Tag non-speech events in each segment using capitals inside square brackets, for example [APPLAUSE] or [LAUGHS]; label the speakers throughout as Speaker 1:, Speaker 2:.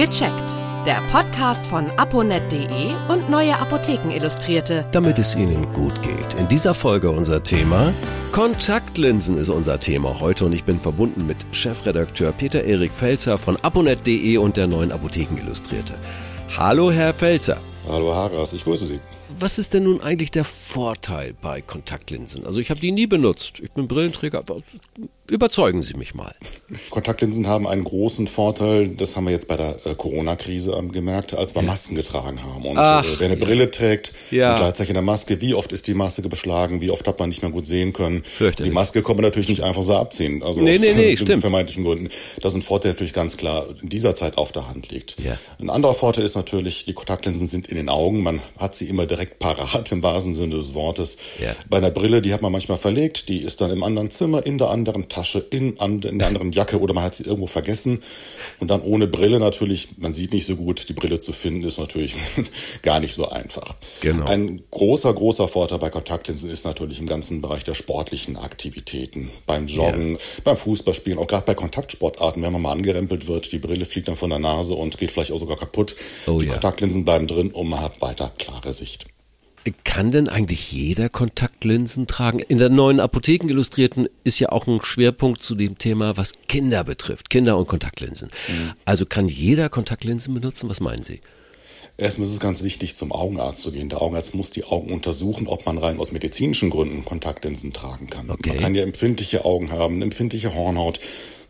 Speaker 1: Gecheckt. Der Podcast von aponet.de und Neue Apotheken Illustrierte.
Speaker 2: Damit es Ihnen gut geht. In dieser Folge unser Thema Kontaktlinsen ist unser Thema heute und ich bin verbunden mit Chefredakteur Peter Erik Felzer von aponet.de und der Neuen Apotheken Illustrierte. Hallo Herr Felzer.
Speaker 3: Hallo Haras, ich grüße Sie.
Speaker 2: Was ist denn nun eigentlich der Vorteil bei Kontaktlinsen? Also ich habe die nie benutzt. Ich bin Brillenträger, aber überzeugen Sie mich mal.
Speaker 3: Kontaktlinsen haben einen großen Vorteil, das haben wir jetzt bei der äh, Corona-Krise ähm, gemerkt, als wir. Masken getragen haben. Und Ach, äh, wer eine ja. Brille trägt ja. und gleichzeitig eine Maske, wie oft ist die Maske beschlagen, wie oft hat man nicht mehr gut sehen können. Die Maske kann man natürlich nicht einfach so abziehen. Also
Speaker 2: nee, aus nee, nee, [LAUGHS] stimmt.
Speaker 3: vermeintlichen Gründen. Das ist ein Vorteil natürlich ganz klar in dieser Zeit auf der Hand liegt. Ja. Ein anderer Vorteil ist natürlich, die Kontaktlinsen sind in den Augen. Man hat sie immer direkt parat im wahrsten Sinne des Wortes. Bei einer Brille, die hat man manchmal verlegt, die ist dann im anderen Zimmer, in der anderen Tasche, in, in der anderen Jacke oder man hat sie irgendwo vergessen. Und dann ohne Brille natürlich, man sieht nicht so gut, die Brille zu finden ist natürlich [LAUGHS] gar nicht so einfach. Genau. Ein großer, großer Vorteil bei Kontaktlinsen ist natürlich im ganzen Bereich der sportlichen Aktivitäten. Beim Joggen, ja. beim Fußballspielen, auch gerade bei Kontaktsportarten, wenn man mal angerempelt wird, die Brille fliegt dann von der Nase und geht vielleicht auch sogar kaputt. Oh, die ja. Kontaktlinsen bleiben drin und man hat weiter klare Sicht.
Speaker 2: Kann denn eigentlich jeder Kontaktlinsen tragen? In der neuen Apotheken Illustrierten ist ja auch ein Schwerpunkt zu dem Thema, was Kinder betrifft. Kinder und Kontaktlinsen. Mhm. Also kann jeder Kontaktlinsen benutzen? Was meinen Sie?
Speaker 3: Erstmal ist es ganz wichtig, zum Augenarzt zu gehen. Der Augenarzt muss die Augen untersuchen, ob man rein aus medizinischen Gründen Kontaktlinsen tragen kann. Okay. Man kann ja empfindliche Augen haben, empfindliche Hornhaut,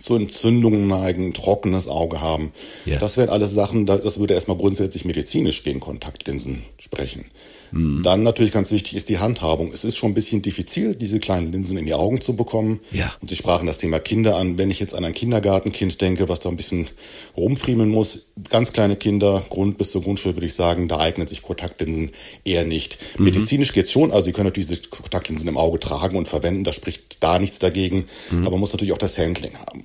Speaker 3: zu Entzündungen neigen, trockenes Auge haben. Ja. Das wären alles Sachen, das würde erstmal grundsätzlich medizinisch gegen Kontaktlinsen sprechen. Mhm. Dann natürlich ganz wichtig ist die Handhabung. Es ist schon ein bisschen diffizil, diese kleinen Linsen in die Augen zu bekommen. Ja. Und Sie sprachen das Thema Kinder an. Wenn ich jetzt an ein Kindergartenkind denke, was da ein bisschen rumfriemeln muss, ganz kleine Kinder, Grund bis zur Grundschule würde ich sagen, da eignen sich Kontaktlinsen eher nicht. Mhm. Medizinisch geht's schon, also Sie können natürlich diese Kontaktlinsen im Auge tragen und verwenden, da spricht da nichts dagegen, mhm. aber man muss natürlich auch das Handling haben.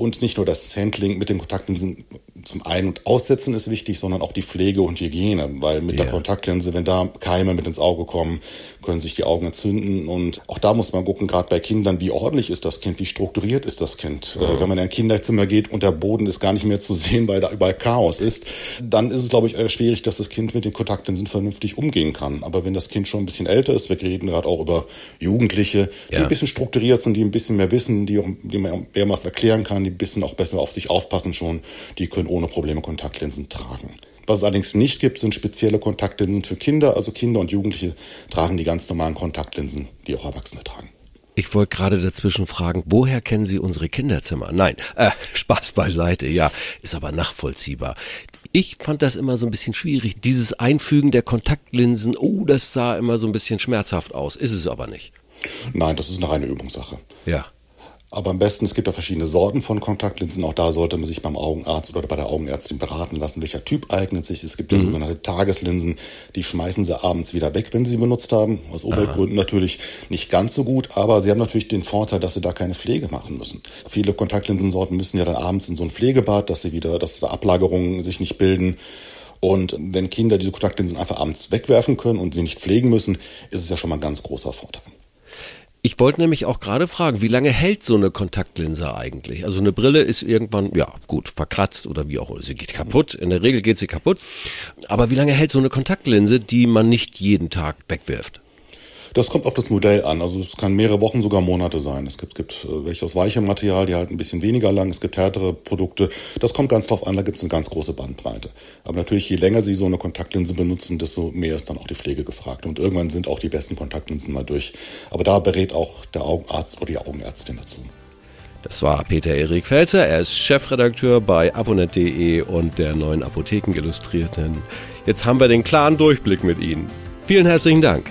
Speaker 3: Und nicht nur das Handling mit den Kontaktlinsen zum Ein- und Aussetzen ist wichtig, sondern auch die Pflege und Hygiene, weil mit ja. der Kontaktlinse, wenn da Keime mit ins Auge kommen, können sich die Augen entzünden und auch da muss man gucken, gerade bei Kindern, wie ordentlich ist das Kind, wie strukturiert ist das Kind. Äh, wenn man in ein Kinderzimmer geht und der Boden ist gar nicht mehr zu sehen, weil da überall Chaos ist, dann ist es, glaube ich, schwierig, dass das Kind mit den Kontaktlinsen vernünftig umgehen kann. Aber wenn das Kind schon ein bisschen älter ist, wir reden gerade auch über Jugendliche, die ja. ein bisschen strukturiert sind, die ein bisschen mehr wissen, die, auch, die man mehrmals erklären kann, die ein bisschen auch besser auf sich aufpassen schon, die können ohne Probleme Kontaktlinsen tragen. Was es allerdings nicht gibt, sind spezielle Kontaktlinsen für Kinder. Also Kinder und Jugendliche tragen die ganz normalen Kontaktlinsen, die auch Erwachsene tragen.
Speaker 2: Ich wollte gerade dazwischen fragen, woher kennen Sie unsere Kinderzimmer? Nein, äh, Spaß beiseite, ja, ist aber nachvollziehbar. Ich fand das immer so ein bisschen schwierig, dieses Einfügen der Kontaktlinsen, oh, das sah immer so ein bisschen schmerzhaft aus, ist es aber nicht.
Speaker 3: Nein, das ist eine reine Übungssache.
Speaker 2: Ja.
Speaker 3: Aber am besten, es gibt ja verschiedene Sorten von Kontaktlinsen. Auch da sollte man sich beim Augenarzt oder bei der Augenärztin beraten lassen, welcher Typ eignet sich. Es gibt ja mhm. sogenannte Tageslinsen, die schmeißen sie abends wieder weg, wenn sie sie benutzt haben. Aus Umweltgründen natürlich nicht ganz so gut, aber sie haben natürlich den Vorteil, dass sie da keine Pflege machen müssen. Viele Kontaktlinsensorten müssen ja dann abends in so ein Pflegebad, dass sie wieder, dass Ablagerungen sich nicht bilden. Und wenn Kinder diese Kontaktlinsen einfach abends wegwerfen können und sie nicht pflegen müssen, ist es ja schon mal ein ganz großer Vorteil.
Speaker 2: Ich wollte nämlich auch gerade fragen, wie lange hält so eine Kontaktlinse eigentlich? Also eine Brille ist irgendwann, ja gut, verkratzt oder wie auch, sie geht kaputt. In der Regel geht sie kaputt. Aber wie lange hält so eine Kontaktlinse, die man nicht jeden Tag wegwirft?
Speaker 3: Das kommt auf das Modell an. Also es kann mehrere Wochen, sogar Monate sein. Es gibt, gibt äh, welche aus weichem Material, die halten ein bisschen weniger lang. Es gibt härtere Produkte. Das kommt ganz drauf an. Da gibt es eine ganz große Bandbreite. Aber natürlich, je länger Sie so eine Kontaktlinse benutzen, desto mehr ist dann auch die Pflege gefragt. Und irgendwann sind auch die besten Kontaktlinsen mal durch. Aber da berät auch der Augenarzt oder die Augenärztin dazu.
Speaker 2: Das war Peter Erik Felzer. Er ist Chefredakteur bei abonet.de und der neuen Apotheken Illustrierten. Jetzt haben wir den klaren Durchblick mit Ihnen. Vielen herzlichen Dank.